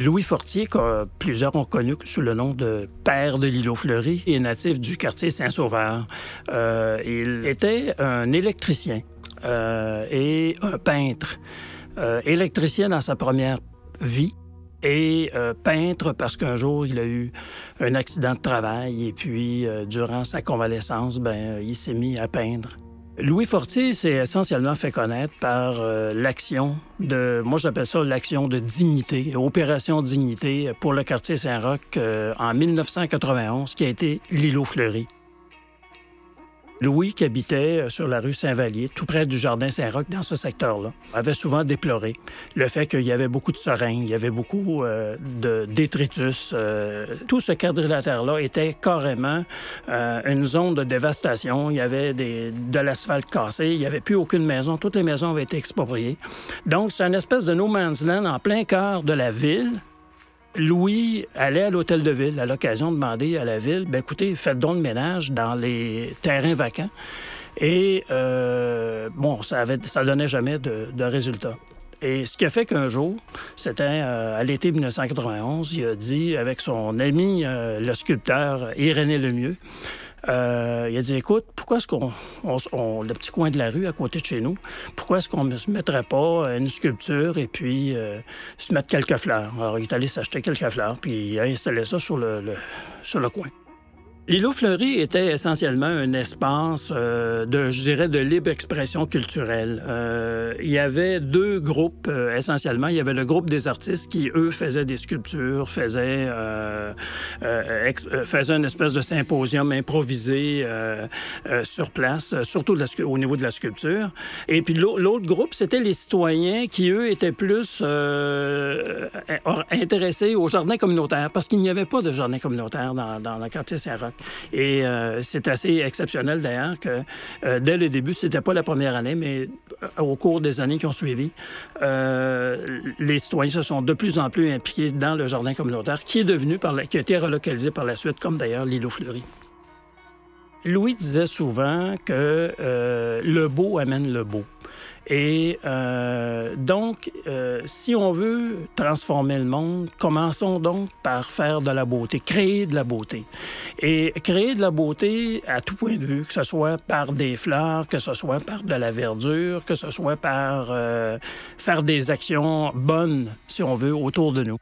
Louis Fortier, que plusieurs ont connu sous le nom de père de l'îlot Fleury, est natif du quartier Saint-Sauveur. Euh, il était un électricien euh, et un peintre. Euh, électricien dans sa première vie et peintre parce qu'un jour, il a eu un accident de travail et puis, durant sa convalescence, ben, il s'est mis à peindre. Louis Fortier s'est essentiellement fait connaître par euh, l'action de, moi j'appelle ça l'action de dignité, opération dignité pour le quartier Saint-Roch euh, en 1991, qui a été l'îlot fleuri. Louis, qui habitait euh, sur la rue Saint-Vallier, tout près du jardin Saint-Roch, dans ce secteur-là, avait souvent déploré le fait qu'il y avait beaucoup de seringues, il y avait beaucoup euh, de détritus. Euh, tout ce quadrilatère-là était carrément une zone de dévastation. Il y avait de l'asphalte cassé, il n'y avait plus aucune maison. Toutes les maisons avaient été expropriées. Donc, c'est une espèce de no man's land en plein cœur de la ville, Louis allait à l'hôtel de ville à l'occasion de demander à la ville ben écoutez, faites donc le ménage dans les terrains vacants. Et euh, bon, ça avait, ça donnait jamais de, de résultat. Et ce qui a fait qu'un jour, c'était euh, à l'été 1991, il a dit avec son ami, euh, le sculpteur Irénée Lemieux, euh, il a dit écoute, pourquoi est-ce qu'on, le petit coin de la rue à côté de chez nous, pourquoi est-ce qu'on ne se mettrait pas une sculpture et puis euh, se mettre quelques fleurs? Alors, il est allé s'acheter quelques fleurs, puis il a installé ça sur le, sur le coin. L'îlot fleuri était essentiellement un espace euh, de, je dirais, de libre expression culturelle. Euh, il y avait deux groupes euh, essentiellement. Il y avait le groupe des artistes qui, eux, faisaient des sculptures, faisaient, faisaient une espèce de symposium improvisé sur place, surtout au niveau de la sculpture. Et puis l'autre groupe, c'était les citoyens qui, eux, étaient plus intéressés au jardin communautaire, parce qu'il n'y avait pas de jardin communautaire dans, dans le quartier Saint-Roch. Et euh, c'est assez exceptionnel d'ailleurs que euh, dès le début, c'était pas la première année, mais euh, au cours des années qui ont suivi, les citoyens se sont de plus en plus impliqués dans le jardin communautaire qui est devenu, par qui a été relocalisé par la suite, comme d'ailleurs l'îlot fleuri. Louis disait souvent que le beau amène le beau. Et euh, donc, euh, si on veut transformer le monde, commençons donc par faire de la beauté, créer de la beauté. Et créer de la beauté à tout point de vue, que ce soit par des fleurs, que ce soit par de la verdure, que ce soit par euh, faire des actions bonnes, si on veut, autour de nous.